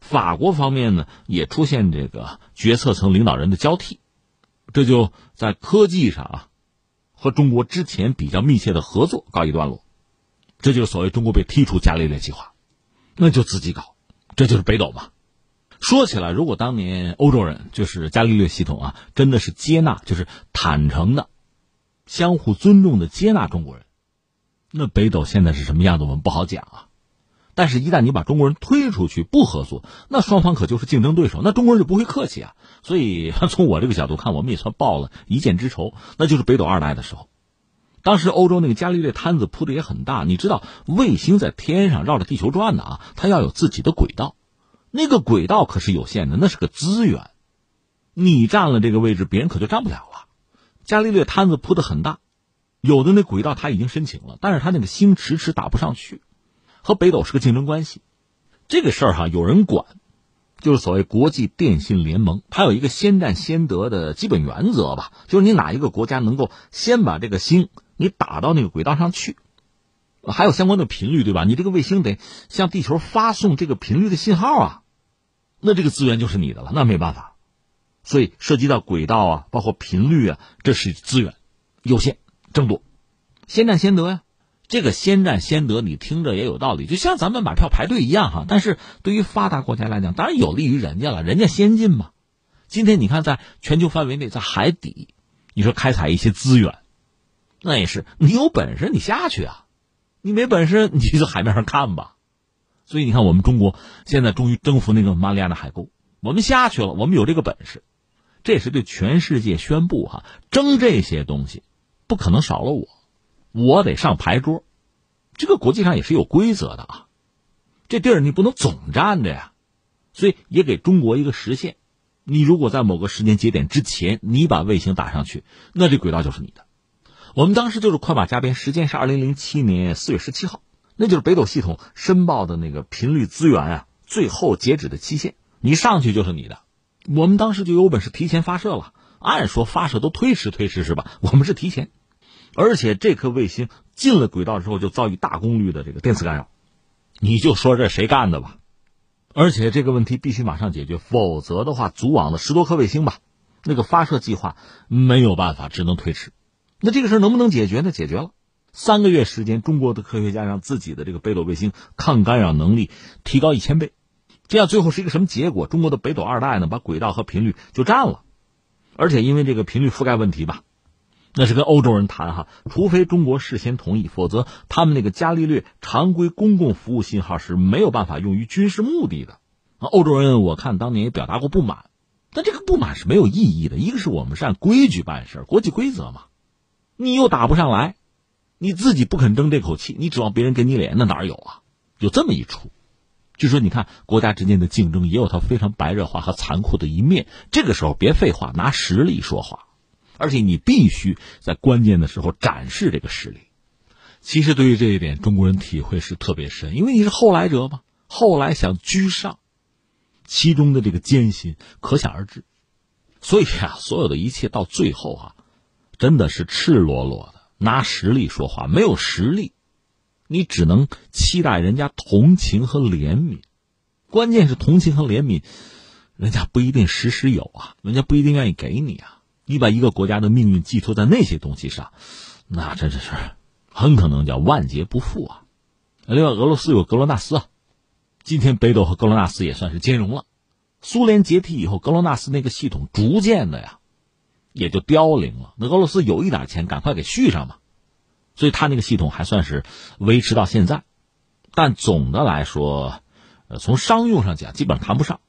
法国方面呢，也出现这个决策层领导人的交替，这就在科技上啊，和中国之前比较密切的合作告一段落。这就是所谓中国被踢出伽利略计划，那就自己搞，这就是北斗嘛。说起来，如果当年欧洲人就是伽利略系统啊，真的是接纳，就是坦诚的、相互尊重的接纳中国人，那北斗现在是什么样子，我们不好讲啊。但是，一旦你把中国人推出去不合作，那双方可就是竞争对手，那中国人就不会客气啊。所以，从我这个角度看，我们也算报了一箭之仇，那就是北斗二代的时候。当时欧洲那个伽利略摊子铺的也很大，你知道卫星在天上绕着地球转的啊，它要有自己的轨道，那个轨道可是有限的，那是个资源，你占了这个位置，别人可就占不了了。伽利略摊子铺的很大，有的那轨道他已经申请了，但是他那个星迟迟打不上去，和北斗是个竞争关系。这个事儿哈，有人管，就是所谓国际电信联盟，它有一个先占先得的基本原则吧，就是你哪一个国家能够先把这个星。你打到那个轨道上去，还有相关的频率，对吧？你这个卫星得向地球发送这个频率的信号啊，那这个资源就是你的了，那没办法。所以涉及到轨道啊，包括频率啊，这是资源有限，争夺，先占先得呀。这个先占先得，你听着也有道理，就像咱们买票排队一样哈。但是对于发达国家来讲，当然有利于人家了，人家先进嘛。今天你看，在全球范围内，在海底，你说开采一些资源。那也是，你有本事你下去啊，你没本事你就在海面上看吧。所以你看，我们中国现在终于征服那个马里亚纳海沟，我们下去了，我们有这个本事，这也是对全世界宣布哈，争这些东西不可能少了我，我得上牌桌。这个国际上也是有规则的啊，这地儿你不能总占着呀，所以也给中国一个实现。你如果在某个时间节点之前，你把卫星打上去，那这轨道就是你的。我们当时就是快马加鞭，时间是二零零七年四月十七号，那就是北斗系统申报的那个频率资源啊，最后截止的期限，你上去就是你的。我们当时就有本事提前发射了，按说发射都推迟推迟是吧？我们是提前，而且这颗卫星进了轨道之后就遭遇大功率的这个电磁干扰，你就说这谁干的吧？而且这个问题必须马上解决，否则的话，组网的十多颗卫星吧，那个发射计划没有办法，只能推迟。那这个事儿能不能解决呢？解决了，三个月时间，中国的科学家让自己的这个北斗卫星抗干扰能力提高一千倍。这样最后是一个什么结果？中国的北斗二代呢，把轨道和频率就占了，而且因为这个频率覆盖问题吧，那是跟欧洲人谈哈，除非中国事先同意，否则他们那个伽利略常规公共服务信号是没有办法用于军事目的的。欧洲人我看当年也表达过不满，但这个不满是没有意义的。一个是我们是按规矩办事，国际规则嘛，你又打不上来，你自己不肯争这口气，你指望别人给你脸，那哪有啊？有这么一出。就说你看，国家之间的竞争也有它非常白热化和残酷的一面。这个时候别废话，拿实力说话，而且你必须在关键的时候展示这个实力。其实对于这一点，中国人体会是特别深，因为你是后来者嘛，后来想居上，其中的这个艰辛可想而知。所以啊，所有的一切到最后啊，真的是赤裸裸的拿实力说话，没有实力。你只能期待人家同情和怜悯，关键是同情和怜悯，人家不一定时时有啊，人家不一定愿意给你啊。你把一个国家的命运寄托在那些东西上，那真的是很可能叫万劫不复啊。另外，俄罗斯有格罗纳斯啊，今天北斗和格罗纳斯也算是兼容了。苏联解体以后，格罗纳斯那个系统逐渐的呀，也就凋零了。那俄罗斯有一点钱，赶快给续上吧。所以它那个系统还算是维持到现在，但总的来说，呃，从商用上讲，基本上谈不上。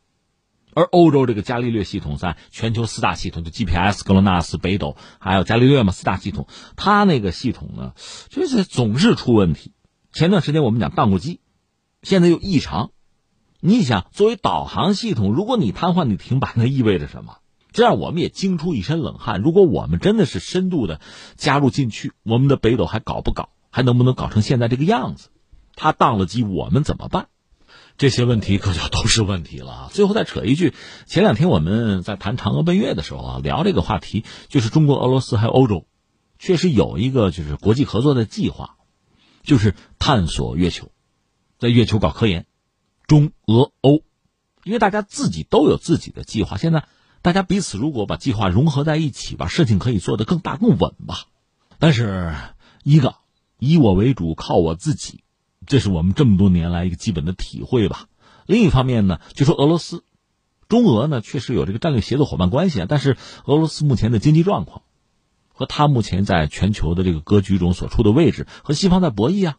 而欧洲这个伽利略系统在全球四大系统，就 GPS、格罗纳斯、北斗，还有伽利略嘛，四大系统，它那个系统呢，就是总是出问题。前段时间我们讲宕过机，现在又异常。你想，作为导航系统，如果你瘫痪、你停摆，那意味着什么？这样我们也惊出一身冷汗。如果我们真的是深度的加入进去，我们的北斗还搞不搞？还能不能搞成现在这个样子？它宕了机，我们怎么办？这些问题可就都是问题了。最后再扯一句，前两天我们在谈嫦娥奔月的时候啊，聊这个话题，就是中国、俄罗斯还有欧洲，确实有一个就是国际合作的计划，就是探索月球，在月球搞科研。中俄欧，因为大家自己都有自己的计划，现在。大家彼此如果把计划融合在一起，把事情可以做得更大更稳吧。但是，一个以我为主，靠我自己，这是我们这么多年来一个基本的体会吧。另一方面呢，就说俄罗斯、中俄呢，确实有这个战略协作伙伴关系啊。但是，俄罗斯目前的经济状况，和他目前在全球的这个格局中所处的位置，和西方在博弈啊，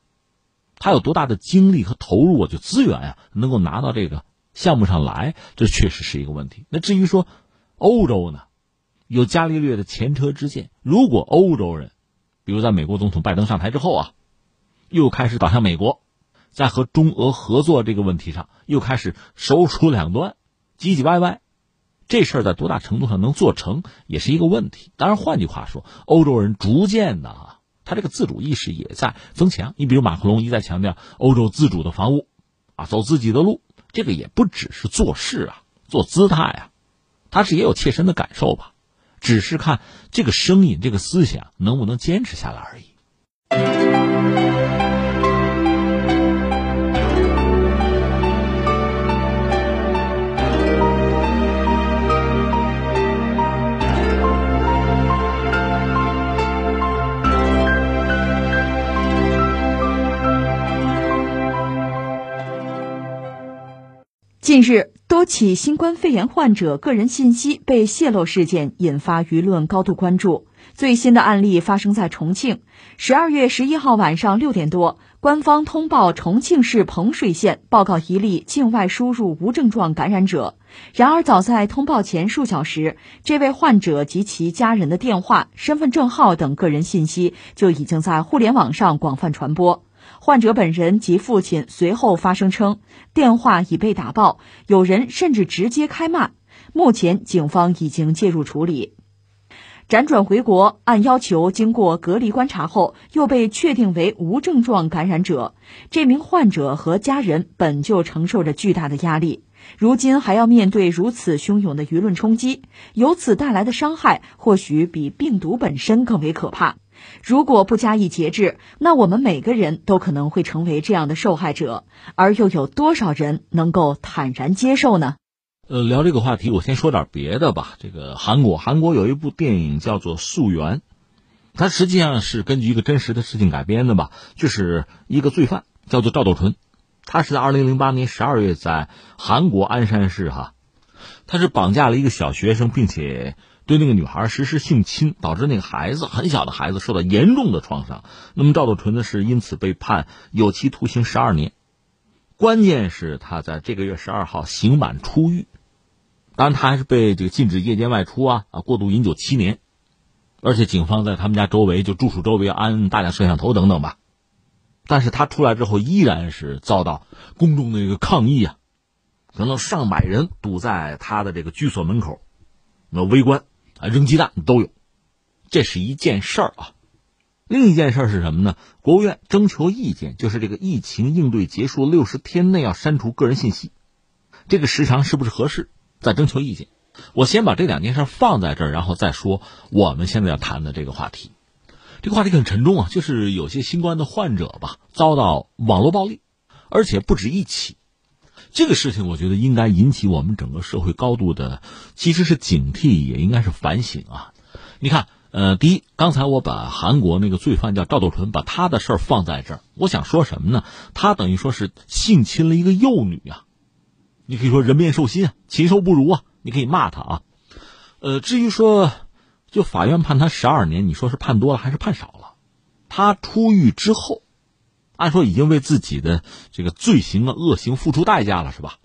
他有多大的精力和投入，就资源啊，能够拿到这个项目上来，这确实是一个问题。那至于说，欧洲呢，有伽利略的前车之鉴。如果欧洲人，比如在美国总统拜登上台之后啊，又开始倒向美国，在和中俄合作这个问题上又开始手杵两端，唧唧歪歪，这事儿在多大程度上能做成，也是一个问题。当然，换句话说，欧洲人逐渐的啊，他这个自主意识也在增强。你比如马克龙一再强调欧洲自主的防务，啊，走自己的路，这个也不只是做事啊，做姿态啊。他是也有切身的感受吧，只是看这个声音、这个思想能不能坚持下来而已。近日，多起新冠肺炎患者个人信息被泄露事件引发舆论高度关注。最新的案例发生在重庆。十二月十一号晚上六点多，官方通报重庆市彭水县报告一例境外输入无症状感染者。然而，早在通报前数小时，这位患者及其家人的电话、身份证号等个人信息就已经在互联网上广泛传播。患者本人及父亲随后发声称，电话已被打爆，有人甚至直接开骂。目前，警方已经介入处理。辗转回国，按要求经过隔离观察后，又被确定为无症状感染者。这名患者和家人本就承受着巨大的压力，如今还要面对如此汹涌的舆论冲击，由此带来的伤害或许比病毒本身更为可怕。如果不加以节制，那我们每个人都可能会成为这样的受害者，而又有多少人能够坦然接受呢？呃，聊这个话题，我先说点别的吧。这个韩国，韩国有一部电影叫做《溯源》，它实际上是根据一个真实的事情改编的吧，就是一个罪犯叫做赵斗淳，他是在二零零八年十二月在韩国鞍山市哈，他是绑架了一个小学生，并且。对那个女孩实施性侵，导致那个孩子很小的孩子受到严重的创伤。那么赵斗淳呢是因此被判有期徒刑十二年。关键是他在这个月十二号刑满出狱，当然他还是被这个禁止夜间外出啊啊过度饮酒七年，而且警方在他们家周围就住处周围安大量摄像头等等吧。但是他出来之后依然是遭到公众的一个抗议啊，可能上百人堵在他的这个居所门口，那围观。啊，扔鸡蛋都有，这是一件事儿啊。另一件事儿是什么呢？国务院征求意见，就是这个疫情应对结束六十天内要删除个人信息，这个时长是不是合适？再征求意见。我先把这两件事放在这儿，然后再说我们现在要谈的这个话题。这个话题很沉重啊，就是有些新冠的患者吧，遭到网络暴力，而且不止一起。这个事情，我觉得应该引起我们整个社会高度的，其实是警惕，也应该是反省啊。你看，呃，第一，刚才我把韩国那个罪犯叫赵斗淳，把他的事儿放在这儿，我想说什么呢？他等于说是性侵了一个幼女啊，你可以说人面兽心啊，禽兽不如啊，你可以骂他啊。呃，至于说，就法院判他十二年，你说是判多了还是判少了？他出狱之后。按说已经为自己的这个罪行啊、恶行付出代价了，是吧？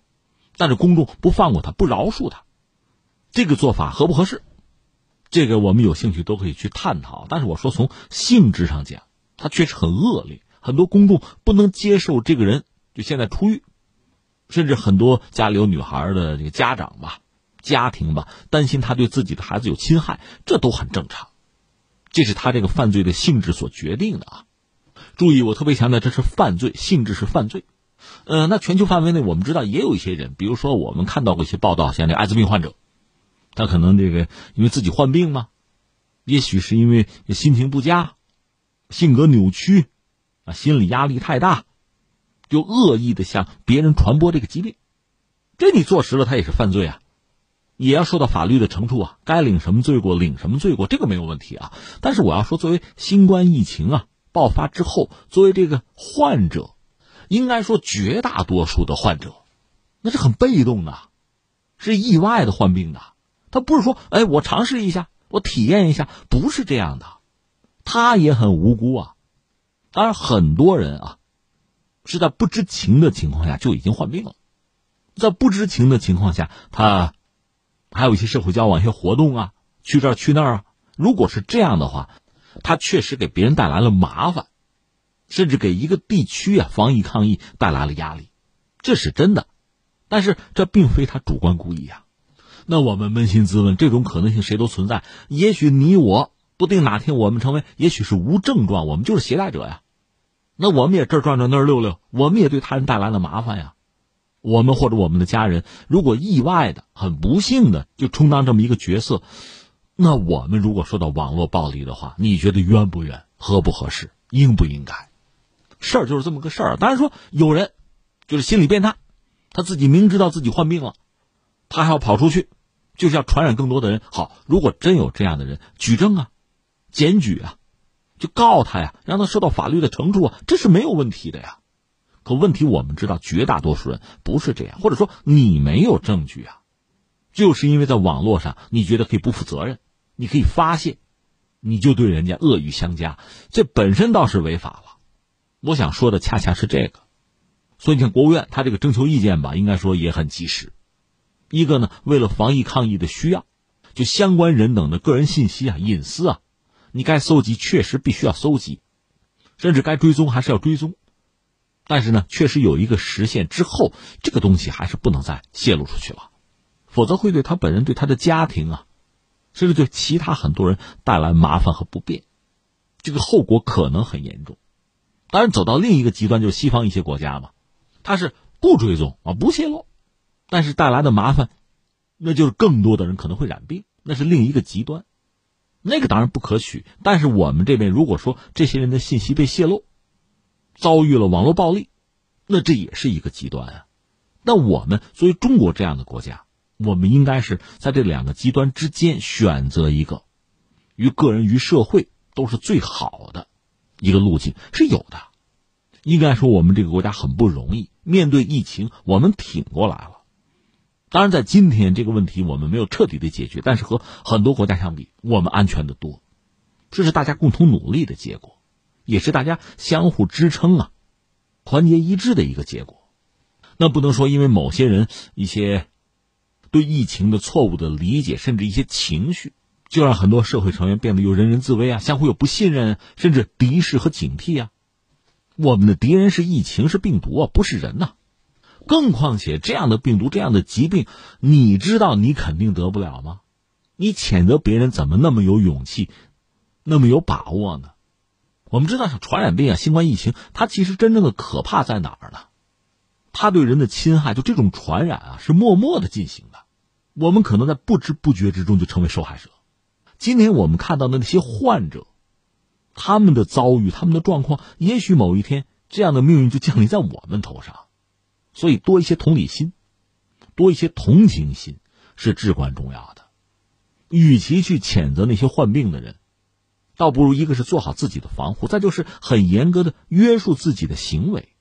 但是公众不放过他，不饶恕他，这个做法合不合适？这个我们有兴趣都可以去探讨。但是我说从性质上讲，他确实很恶劣，很多公众不能接受这个人就现在出狱，甚至很多家里有女孩的这个家长吧、家庭吧，担心他对自己的孩子有侵害，这都很正常。这是他这个犯罪的性质所决定的啊。注意，我特别强调，这是犯罪性质是犯罪。呃，那全球范围内，我们知道也有一些人，比如说我们看到过一些报道，像这艾滋病患者，他可能这个因为自己患病嘛，也许是因为心情不佳、性格扭曲啊、心理压力太大，就恶意的向别人传播这个疾病。这你坐实了，他也是犯罪啊，也要受到法律的惩处啊。该领什么罪过，领什么罪过，这个没有问题啊。但是我要说，作为新冠疫情啊。爆发之后，作为这个患者，应该说绝大多数的患者，那是很被动的，是意外的患病的。他不是说，哎，我尝试一下，我体验一下，不是这样的。他也很无辜啊。当然，很多人啊，是在不知情的情况下就已经患病了，在不知情的情况下，他还有一些社会交往、一些活动啊，去这儿去那儿啊。如果是这样的话，他确实给别人带来了麻烦，甚至给一个地区啊防疫抗疫带来了压力，这是真的。但是这并非他主观故意啊。那我们扪心自问，这种可能性谁都存在。也许你我不定哪天我们成为，也许是无症状，我们就是携带者呀。那我们也这转转那儿溜溜，我们也对他人带来了麻烦呀。我们或者我们的家人，如果意外的、很不幸的就充当这么一个角色。那我们如果说到网络暴力的话，你觉得冤不冤、合不合适、应不应该？事儿就是这么个事儿。当然说有人就是心理变态，他自己明知道自己患病了，他还要跑出去，就是要传染更多的人。好，如果真有这样的人，举证啊，检举啊，就告他呀，让他受到法律的惩处啊，这是没有问题的呀。可问题我们知道，绝大多数人不是这样，或者说你没有证据啊，就是因为在网络上你觉得可以不负责任。你可以发泄，你就对人家恶语相加，这本身倒是违法了。我想说的恰恰是这个，所以你看国务院他这个征求意见吧，应该说也很及时。一个呢，为了防疫抗疫的需要，就相关人等的个人信息啊、隐私啊，你该搜集确实必须要搜集，甚至该追踪还是要追踪。但是呢，确实有一个时限之后，这个东西还是不能再泄露出去了，否则会对他本人、对他的家庭啊。甚至对其他很多人带来麻烦和不便，这个后果可能很严重。当然，走到另一个极端就是西方一些国家嘛，它是不追踪啊，不泄露，但是带来的麻烦，那就是更多的人可能会染病，那是另一个极端，那个当然不可取。但是我们这边如果说这些人的信息被泄露，遭遇了网络暴力，那这也是一个极端啊。那我们作为中国这样的国家。我们应该是在这两个极端之间选择一个，于个人于社会都是最好的一个路径是有的。应该说，我们这个国家很不容易，面对疫情，我们挺过来了。当然，在今天这个问题我们没有彻底的解决，但是和很多国家相比，我们安全的多。这是大家共同努力的结果，也是大家相互支撑啊、团结一致的一个结果。那不能说因为某些人一些。对疫情的错误的理解，甚至一些情绪，就让很多社会成员变得又人人自危啊，相互有不信任，甚至敌视和警惕啊。我们的敌人是疫情，是病毒啊，不是人呐。更况且这样的病毒，这样的疾病，你知道你肯定得不了吗？你谴责别人怎么那么有勇气，那么有把握呢？我们知道，像传染病啊，新冠疫情，它其实真正的可怕在哪儿呢？它对人的侵害，就这种传染啊，是默默的进行。我们可能在不知不觉之中就成为受害者。今天我们看到的那些患者，他们的遭遇、他们的状况，也许某一天这样的命运就降临在我们头上。所以，多一些同理心，多一些同情心是至关重要的。与其去谴责那些患病的人，倒不如一个是做好自己的防护，再就是很严格的约束自己的行为。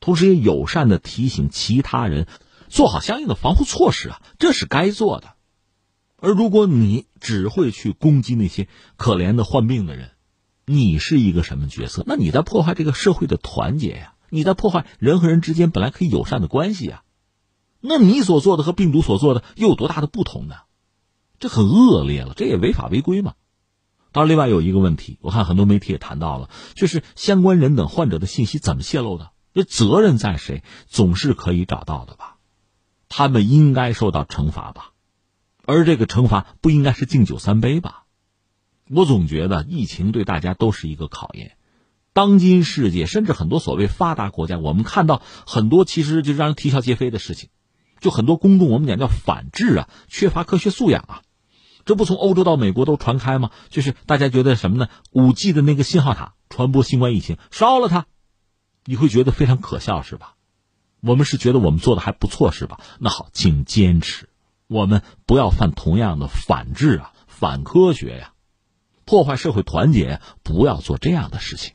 同时也友善的提醒其他人，做好相应的防护措施啊，这是该做的。而如果你只会去攻击那些可怜的患病的人，你是一个什么角色？那你在破坏这个社会的团结呀，你在破坏人和人之间本来可以友善的关系呀。那你所做的和病毒所做的又有多大的不同呢？这很恶劣了，这也违法违规嘛。当然，另外有一个问题，我看很多媒体也谈到了，就是相关人等患者的信息怎么泄露的？这责任在谁？总是可以找到的吧？他们应该受到惩罚吧？而这个惩罚不应该是敬酒三杯吧？我总觉得疫情对大家都是一个考验。当今世界，甚至很多所谓发达国家，我们看到很多其实就让人啼笑皆非的事情。就很多公众，我们讲叫反智啊，缺乏科学素养啊。这不从欧洲到美国都传开吗？就是大家觉得什么呢？五 G 的那个信号塔传播新冠疫情，烧了它。你会觉得非常可笑是吧？我们是觉得我们做的还不错是吧？那好，请坚持，我们不要犯同样的反制啊、反科学呀、破坏社会团结，不要做这样的事情。